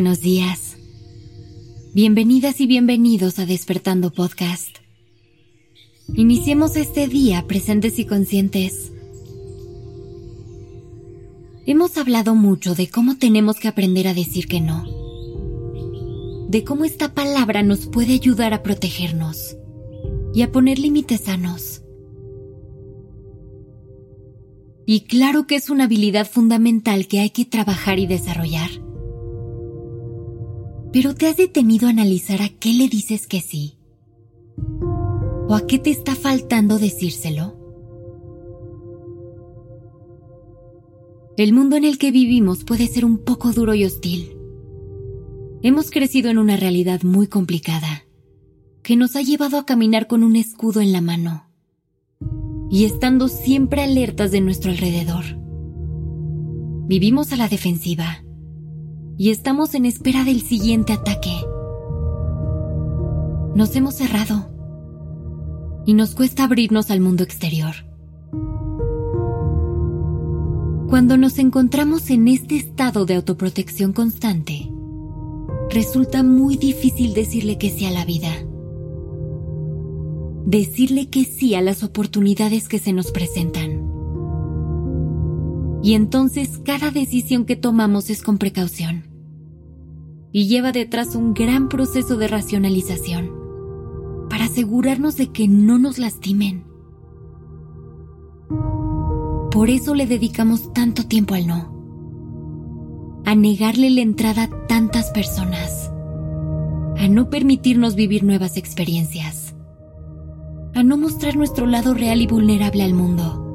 Buenos días. Bienvenidas y bienvenidos a Despertando Podcast. Iniciemos este día presentes y conscientes. Hemos hablado mucho de cómo tenemos que aprender a decir que no. De cómo esta palabra nos puede ayudar a protegernos y a poner límites sanos. Y claro que es una habilidad fundamental que hay que trabajar y desarrollar. Pero ¿te has detenido a analizar a qué le dices que sí? ¿O a qué te está faltando decírselo? El mundo en el que vivimos puede ser un poco duro y hostil. Hemos crecido en una realidad muy complicada, que nos ha llevado a caminar con un escudo en la mano y estando siempre alertas de nuestro alrededor. Vivimos a la defensiva y estamos en espera del siguiente ataque. Nos hemos cerrado y nos cuesta abrirnos al mundo exterior. Cuando nos encontramos en este estado de autoprotección constante, resulta muy difícil decirle que sí a la vida. Decirle que sí a las oportunidades que se nos presentan. Y entonces cada decisión que tomamos es con precaución y lleva detrás un gran proceso de racionalización para asegurarnos de que no nos lastimen. Por eso le dedicamos tanto tiempo al no, a negarle la entrada a tantas personas, a no permitirnos vivir nuevas experiencias, a no mostrar nuestro lado real y vulnerable al mundo.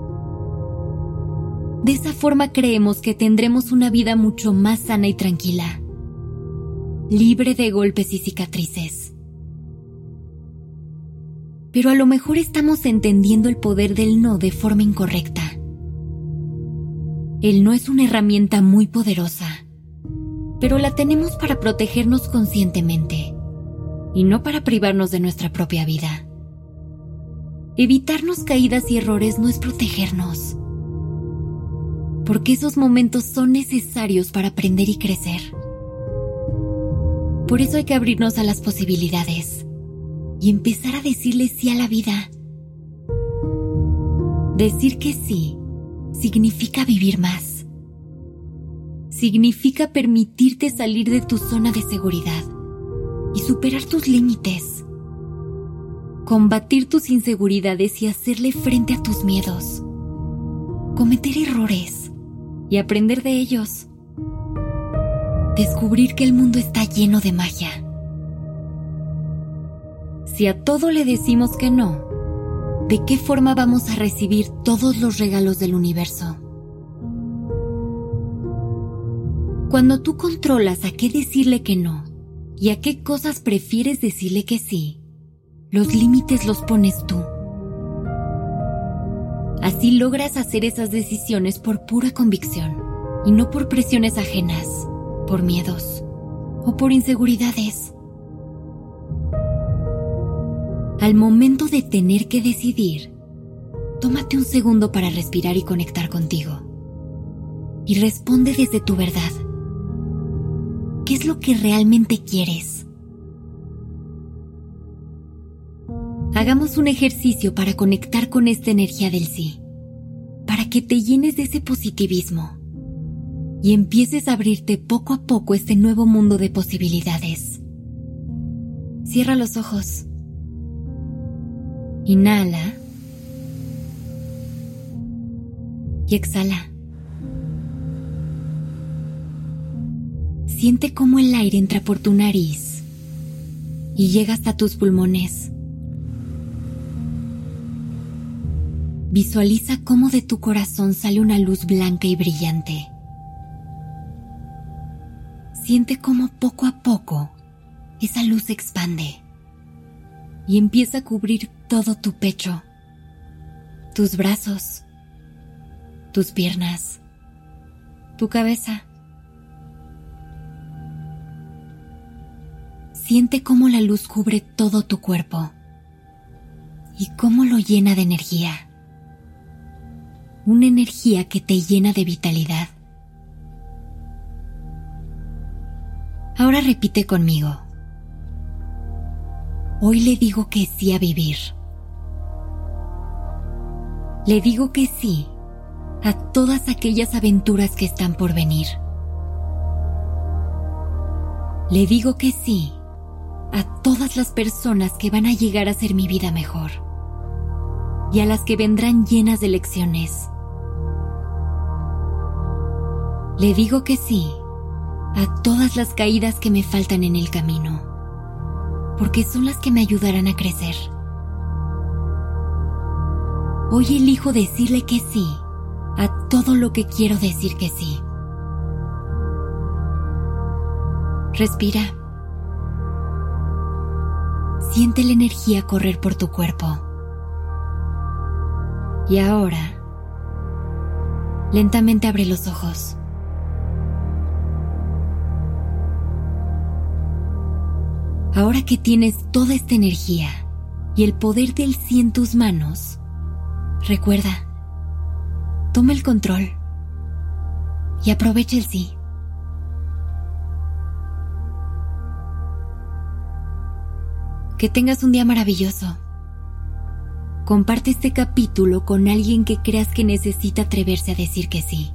De esa forma creemos que tendremos una vida mucho más sana y tranquila libre de golpes y cicatrices. Pero a lo mejor estamos entendiendo el poder del no de forma incorrecta. El no es una herramienta muy poderosa, pero la tenemos para protegernos conscientemente y no para privarnos de nuestra propia vida. Evitarnos caídas y errores no es protegernos, porque esos momentos son necesarios para aprender y crecer. Por eso hay que abrirnos a las posibilidades y empezar a decirle sí a la vida. Decir que sí significa vivir más. Significa permitirte salir de tu zona de seguridad y superar tus límites. Combatir tus inseguridades y hacerle frente a tus miedos. Cometer errores y aprender de ellos descubrir que el mundo está lleno de magia. Si a todo le decimos que no, ¿de qué forma vamos a recibir todos los regalos del universo? Cuando tú controlas a qué decirle que no y a qué cosas prefieres decirle que sí, los límites los pones tú. Así logras hacer esas decisiones por pura convicción y no por presiones ajenas por miedos o por inseguridades. Al momento de tener que decidir, tómate un segundo para respirar y conectar contigo. Y responde desde tu verdad. ¿Qué es lo que realmente quieres? Hagamos un ejercicio para conectar con esta energía del sí, para que te llenes de ese positivismo y empieces a abrirte poco a poco este nuevo mundo de posibilidades. Cierra los ojos. Inhala. Y exhala. Siente cómo el aire entra por tu nariz y llega hasta tus pulmones. Visualiza cómo de tu corazón sale una luz blanca y brillante. Siente cómo poco a poco esa luz se expande y empieza a cubrir todo tu pecho, tus brazos, tus piernas, tu cabeza. Siente cómo la luz cubre todo tu cuerpo y cómo lo llena de energía. Una energía que te llena de vitalidad. Ahora repite conmigo. Hoy le digo que sí a vivir. Le digo que sí a todas aquellas aventuras que están por venir. Le digo que sí a todas las personas que van a llegar a hacer mi vida mejor y a las que vendrán llenas de lecciones. Le digo que sí a todas las caídas que me faltan en el camino, porque son las que me ayudarán a crecer. Hoy elijo decirle que sí a todo lo que quiero decir que sí. Respira. Siente la energía correr por tu cuerpo. Y ahora, lentamente abre los ojos. Ahora que tienes toda esta energía y el poder del sí en tus manos, recuerda, toma el control y aprovecha el sí. Que tengas un día maravilloso. Comparte este capítulo con alguien que creas que necesita atreverse a decir que sí.